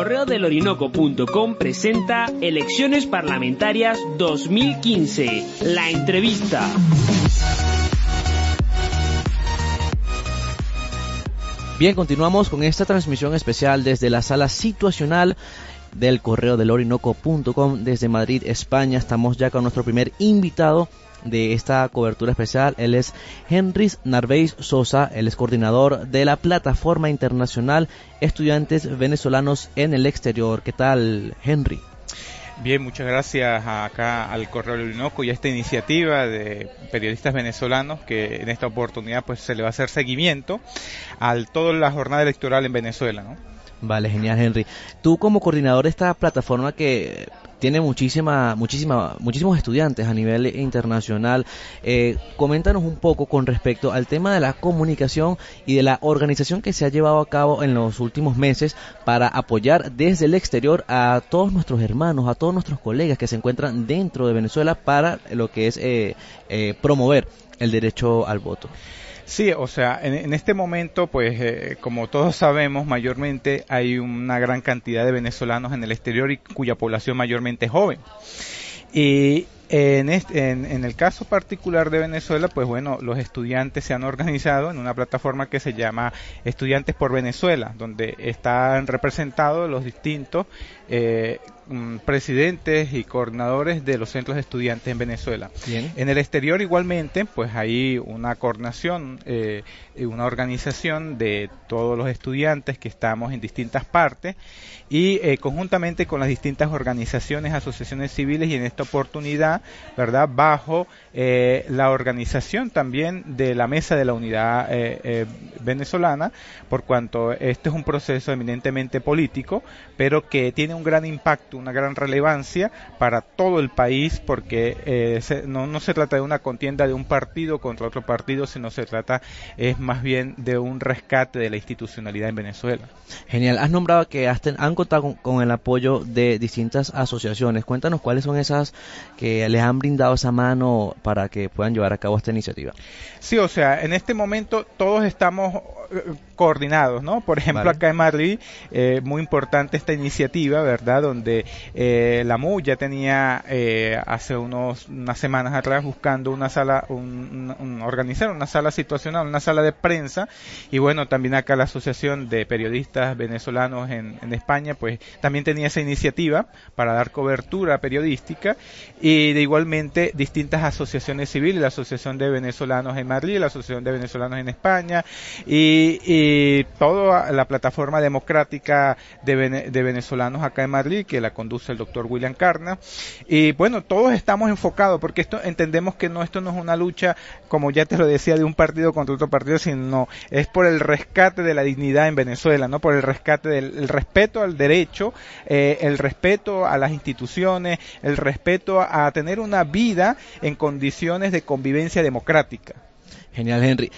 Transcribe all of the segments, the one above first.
Correo del Orinoco.com presenta Elecciones Parlamentarias 2015. La entrevista. Bien, continuamos con esta transmisión especial desde la sala situacional del correo del orinoco.com desde Madrid, España. Estamos ya con nuestro primer invitado de esta cobertura especial. Él es Henry Narvéis Sosa, él es coordinador de la Plataforma Internacional Estudiantes Venezolanos en el Exterior. ¿Qué tal, Henry? Bien, muchas gracias acá al Correo del Orinoco y a esta iniciativa de periodistas venezolanos que en esta oportunidad pues se le va a hacer seguimiento a toda la jornada electoral en Venezuela, ¿no? Vale, genial, Henry. Tú como coordinador de esta plataforma que tiene muchísima, muchísima, muchísimos estudiantes a nivel internacional. Eh, coméntanos un poco con respecto al tema de la comunicación y de la organización que se ha llevado a cabo en los últimos meses para apoyar desde el exterior a todos nuestros hermanos, a todos nuestros colegas que se encuentran dentro de Venezuela para lo que es eh, eh, promover el derecho al voto. Sí, o sea, en, este momento, pues, eh, como todos sabemos, mayormente hay una gran cantidad de venezolanos en el exterior y cuya población mayormente es joven. Y en, en, el caso particular de Venezuela, pues bueno, los estudiantes se han organizado en una plataforma que se llama Estudiantes por Venezuela, donde están representados los distintos eh, presidentes y coordinadores de los centros de estudiantes en Venezuela. En el exterior igualmente, pues hay una coordinación, eh, una organización de todos los estudiantes que estamos en distintas partes y eh, conjuntamente con las distintas organizaciones, asociaciones civiles y en esta oportunidad, ¿verdad? Bajo eh, la organización también de la Mesa de la Unidad eh, Venezolana, por cuanto este es un proceso eminentemente político, pero que tiene un gran impacto, una gran relevancia para todo el país, porque no, no se trata de una contienda de un partido contra otro partido, sino se trata es más bien de un rescate de la institucionalidad en Venezuela. Genial. Has nombrado que han contado con, el apoyo de distintas asociaciones. Cuéntanos cuáles son esas que les han brindado esa mano para que puedan llevar a cabo esta iniciativa. Sí, o sea, en este momento todos estamos eh, coordinados, ¿no? Por ejemplo, acá en Madrid, eh, muy importante esta iniciativa, ¿verdad? Donde eh, la MU ya tenía eh, hace unos, unas semanas atrás buscando una sala, un, organizar una sala situacional, una sala de prensa, y bueno, también acá la Asociación de Periodistas Venezolanos en, en España, pues también tenía esa iniciativa para dar cobertura periodística, y de igualmente distintas asociaciones civiles, la Asociación de Venezolanos en Madrid, la Asociación de Venezolanos en España, y, y y toda la plataforma democrática de, venezolanos acá en Madrid, que la conduce el doctor William Carna. Y bueno, todos estamos enfocados, porque esto entendemos que no, esto no es una lucha, como ya te lo decía, de un partido contra otro partido, sino es por el rescate de la dignidad en Venezuela, ¿no? Por el rescate del respeto al derecho, eh, el respeto a las instituciones, el respeto a tener una vida en condiciones de convivencia democrática. Genial, Henry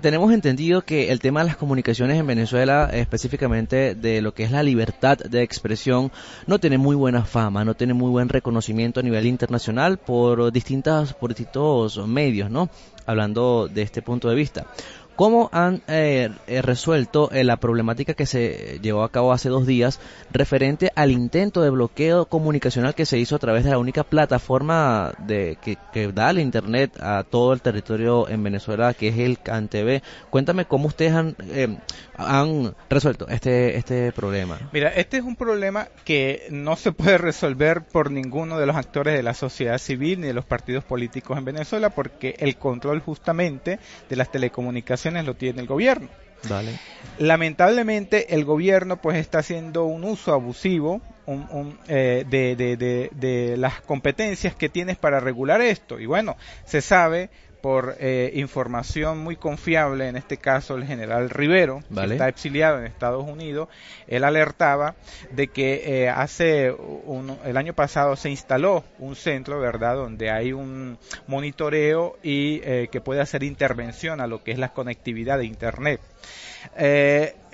tenemos entendido que el tema de las comunicaciones en Venezuela, específicamente de lo que es la libertad de expresión, no tiene muy buena fama, no tiene muy buen reconocimiento a nivel internacional por distintas, por distintos medios, ¿no? Hablando de este punto de vista. ¿Cómo han eh, eh, resuelto eh, la problemática que se llevó a cabo hace dos días referente al intento de bloqueo comunicacional que se hizo a través de la única plataforma de, que, da el Internet a todo el territorio en Venezuela, que es el CanTV? Cuéntame cómo ustedes han, han resuelto este, este problema. Mira, este es un problema que no se puede resolver por ninguno de los actores de la sociedad civil ni de los partidos políticos en Venezuela porque el control justamente de las telecomunicaciones lo tiene el gobierno. Lamentablemente el gobierno pues está haciendo un uso abusivo eh, de, las competencias que tienes para regular esto. Y bueno, se sabe por eh, información muy confiable, en este caso el general Rivero, que está exiliado en Estados Unidos, él alertaba de que eh, hace el año pasado se instaló un centro, ¿verdad?, donde hay un monitoreo y eh, que puede hacer intervención a lo que es la conectividad de Internet.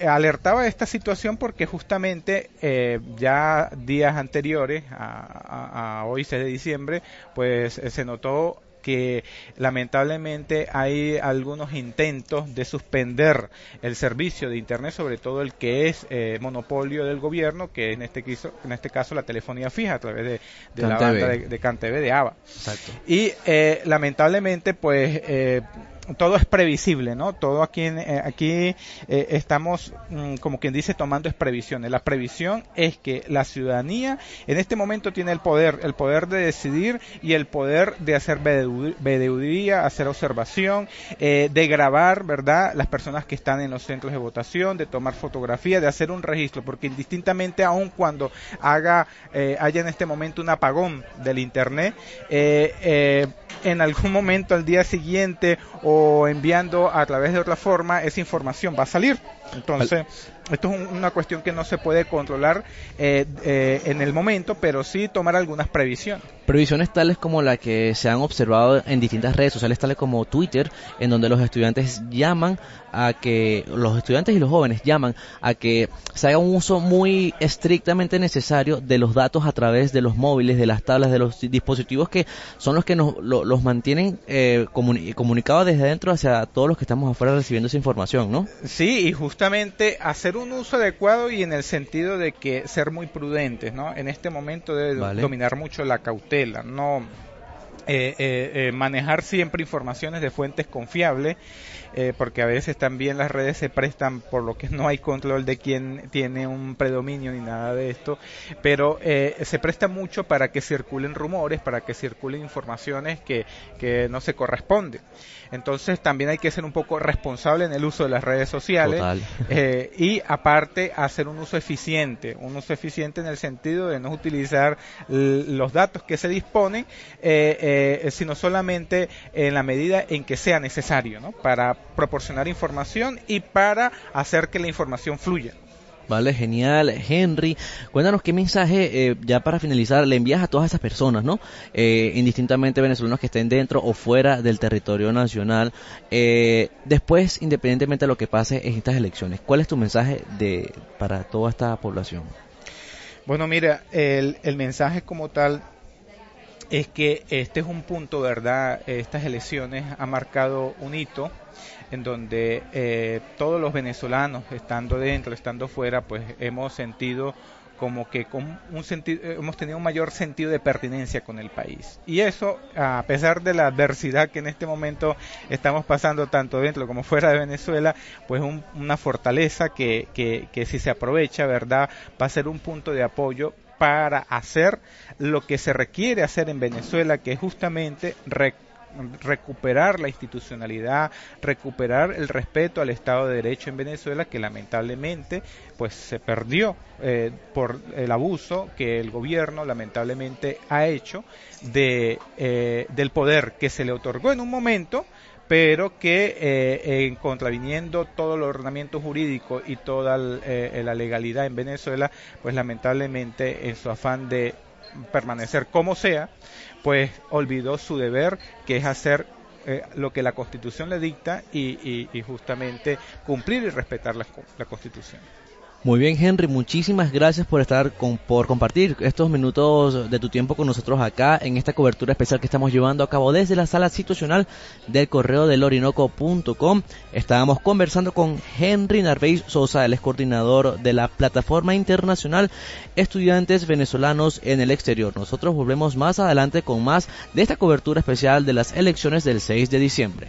alertaba de esta situación porque justamente ya días anteriores a, a, hoy 6 de diciembre pues se notó que lamentablemente hay algunos intentos de suspender el servicio de Internet, sobre todo el que es eh, monopolio del gobierno, que en este, caso, en este caso la telefonía fija a través de, la banda de, de CanTV de ABA. Y eh, lamentablemente, pues eh, todo es previsible, ¿no? Todo aquí, eh, aquí eh, estamos, mm, como quien dice, tomando es previsiones. La previsión es que la ciudadanía en este momento tiene el poder, el poder de decidir y el poder de hacer vedeudía, hacer observación, eh, de grabar, ¿verdad? Las personas que están en los centros de votación, de tomar fotografía, de hacer un registro, porque indistintamente aun cuando haga, haya en este momento un apagón del Internet, en algún momento al día siguiente o enviando a través de otra forma, esa información va a salir. Entonces, esto es una cuestión que no se puede controlar eh, eh, en el momento, pero sí tomar algunas previsiones. Previsiones tales como la que se han observado en distintas redes sociales, tales como Twitter, en donde los estudiantes llaman a que, los estudiantes y los jóvenes llaman a que se haga un uso muy estrictamente necesario de los datos a través de los móviles, de las tablas, de los dispositivos que son los que nos los mantienen eh, comunicados desde dentro hacia todos los que estamos afuera recibiendo esa información, ¿no? Sí, y justamente hacer un uso adecuado y en el sentido de que ser muy prudentes, ¿no? En este momento debe dominar mucho la cautela, no eh, eh, eh, manejar siempre informaciones de fuentes confiables, porque a veces también las redes se prestan por lo que no hay control de quién tiene un predominio ni nada de esto, pero se presta mucho para que circulen rumores, para que circulen informaciones que, que no se corresponden. Entonces también hay que ser un poco responsable en el uso de las redes sociales eh, y aparte hacer un uso eficiente, un uso eficiente en el sentido de no utilizar los datos que se disponen, eh, eh, sino solamente en la medida en que sea necesario, ¿no? Para proporcionar información y para hacer que la información fluya. Vale, genial. Henry, cuéntanos qué mensaje, eh, ya para finalizar, le envías a todas esas personas, ¿no? Eh, indistintamente venezolanos que estén dentro o fuera del territorio nacional. Eh, después, independientemente de lo que pase en estas elecciones, ¿cuál es tu mensaje de, para toda esta población? Bueno, mira, el, el mensaje como tal es que este es un punto, ¿verdad? Estas elecciones han marcado un hito en donde eh, todos los venezolanos, estando dentro, estando fuera, pues hemos sentido como que con un sentido, eh, hemos tenido un mayor sentido de pertinencia con el país. Y eso, a pesar de la adversidad que en este momento estamos pasando tanto dentro como fuera de Venezuela, pues una fortaleza que, que, que si se aprovecha, ¿verdad?, va a ser un punto de apoyo para hacer lo que se requiere hacer en Venezuela, que es justamente recuperar la institucionalidad, recuperar el respeto al Estado de Derecho en Venezuela que lamentablemente pues se perdió eh, por el abuso que el gobierno lamentablemente ha hecho de, eh, del poder que se le otorgó en un momento pero que eh, en contraviniendo todo el ordenamiento jurídico y toda la legalidad en Venezuela, pues lamentablemente en su afán de permanecer como sea, pues olvidó su deber, que es hacer eh, lo que la Constitución le dicta y, justamente cumplir y respetar la Constitución. Muy bien, Henry, muchísimas gracias por estar con, por compartir estos minutos de tu tiempo con nosotros acá en esta cobertura especial que estamos llevando a cabo desde la sala situacional del correo del orinoco.com. Estábamos conversando con Henry Narvéis Sosa, el es coordinador de la plataforma internacional Estudiantes Venezolanos en el Exterior. Nosotros volvemos más adelante con más de esta cobertura especial de las elecciones del 6 de diciembre.